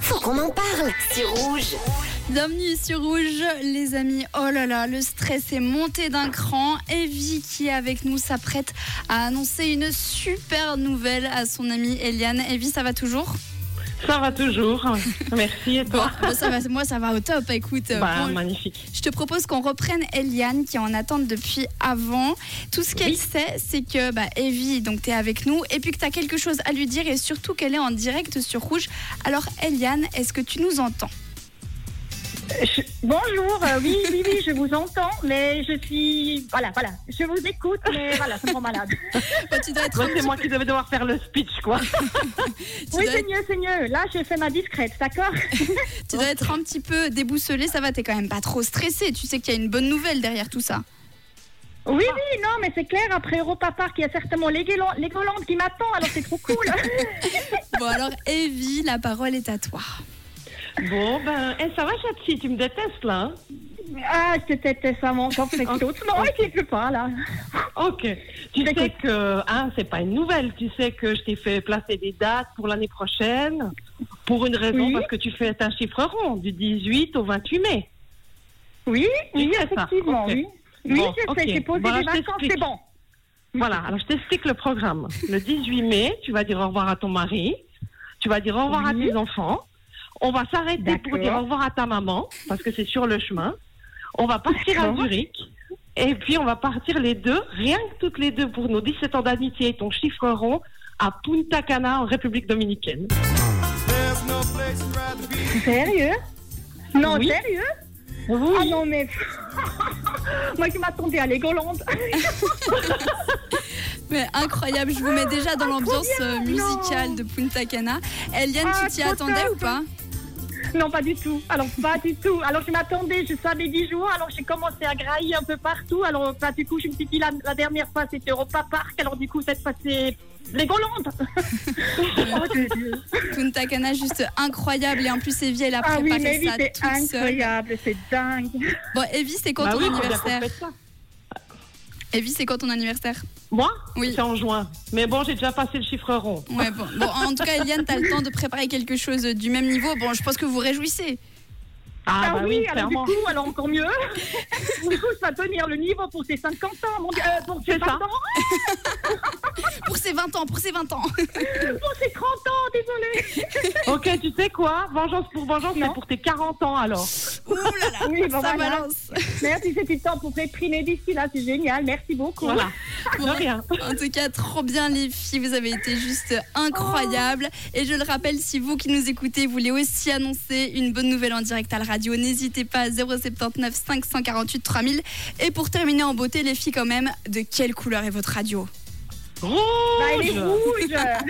Faut qu'on en parle. C'est rouge. Bienvenue sur Rouge, les amis. Oh là là, le stress est monté d'un cran. Evie, qui est avec nous, s'apprête à annoncer une super nouvelle à son amie Eliane. Evie, ça va toujours? Ça va toujours. Merci et toi Bon, ça va, Moi, ça va au top. Écoute, Bah, bon, magnifique. je te propose qu'on reprenne Eliane, qui est en attente depuis avant. Tout ce qu'elle Oui. sait, c'est que bah, Evie, donc tu es avec nous, et puis que tu as quelque chose à lui dire, et surtout qu'elle est en direct sur Rouge. Alors, Eliane, est-ce que tu nous entends? Je- Bonjour, euh, oui, oui, oui, je vous entends, mais je suis. Voilà, voilà, je vous écoute, mais voilà, ça me rend malade. Bah, Tu dois être Moi, un c'est moi qui devais devoir faire le speech, quoi. Oui, dois c'est mieux, c'est mieux. Là, j'ai fait ma discrète, d'accord Tu dois être un petit peu déboussolé, ça va, t'es quand même pas trop stressé. Tu sais qu'il y a une bonne nouvelle derrière tout ça. Oui, oui, non, mais c'est clair, après Europa Park, il y a certainement les Golandes qui m'attendent, alors c'est trop cool. Bon alors Evie, la parole est à toi. Bon, ben, eh, ça va, Chatsi Tu me détestes, là hein? Ah, je te déteste ça, mon encore fait d'autres. Non, il ne pas, là. Ok. Tu sais que, hein, c'est pas une nouvelle. Tu sais que je t'ai fait placer des dates pour l'année prochaine. Pour une raison, Oui. parce que tu fais un chiffre rond, du 18 au 28 mai. Oui, oui, effectivement, oui. Oui, Bon, je sais, ok. j'ai posé des je vacances, c'est bon. Voilà, alors je t'explique le programme. Le 18 mai, tu vas dire au revoir à ton mari, tu vas dire au revoir Oui. à tes enfants, on va s'arrêter pour dire au revoir à ta maman, parce que c'est sur le chemin, on va partir à. Zurich, et puis on va partir les deux, rien que toutes les deux pour nos 17 ans d'amitié et ton chiffre rond, à Punta Cana en République Dominicaine. Sérieux? Non, Oui. sérieux? Oui. Ah non, mais. Moi qui m'attendais à Legoland. Mais incroyable, je vous mets déjà dans l'ambiance euh, musicale Non. de Punta Cana. Eliane, Ah, tu t'y trop attendais ou pas? Non, pas du tout. Alors, pas du tout. Alors, je m'attendais, je savais 10 jours. Alors, j'ai commencé à grailler un peu partout. Alors, bah, du coup, je me suis dit, la, la dernière fois, c'était Europa Park. Alors, du coup, cette fois, c'est Legoland. oh, Dieu, Dieu. Punta Cana, juste incroyable. Et en plus, Evie, elle a Ah oui, préparé mais oui, ça toute seule. incroyable. C'est dingue. Bon, Evie, c'est quand Bah ton oui, anniversaire. Evie, c'est quand ton anniversaire? Moi? Oui. C'est en juin. Mais bon, j'ai déjà passé le chiffre rond. Ouais, bon. bon. En tout cas, Eliane, t'as le temps de préparer quelque chose du même niveau. Bon, je pense que vous réjouissez. Ah, bah oui, alors clairement. du coup, alors encore mieux. du coup, ça va tenir le niveau pour ses 50 ans, mon Dieu. Euh, pour ses C'est 20 ça. ans, Pour ses 20 ans, pour ses 20 ans. pour ses 30 ans, désolé. Ok, tu sais quoi? Vengeance pour vengeance, c'est pour tes 40 ans alors. Ouh là là, Oui, bon, ça voilà. balance. Merci, c'est du temps pour réprimer d'ici là, c'est génial. Merci beaucoup. Voilà. Bon, rien. En tout cas, trop bien les filles, vous avez été juste incroyables. Et je le rappelle, si vous qui nous écoutez voulez aussi annoncer une bonne nouvelle en direct à la radio, n'hésitez pas 079 548 3000. Et pour terminer en beauté, les filles quand même, de quelle couleur est votre radio? Rouge Bah, elle est rouge.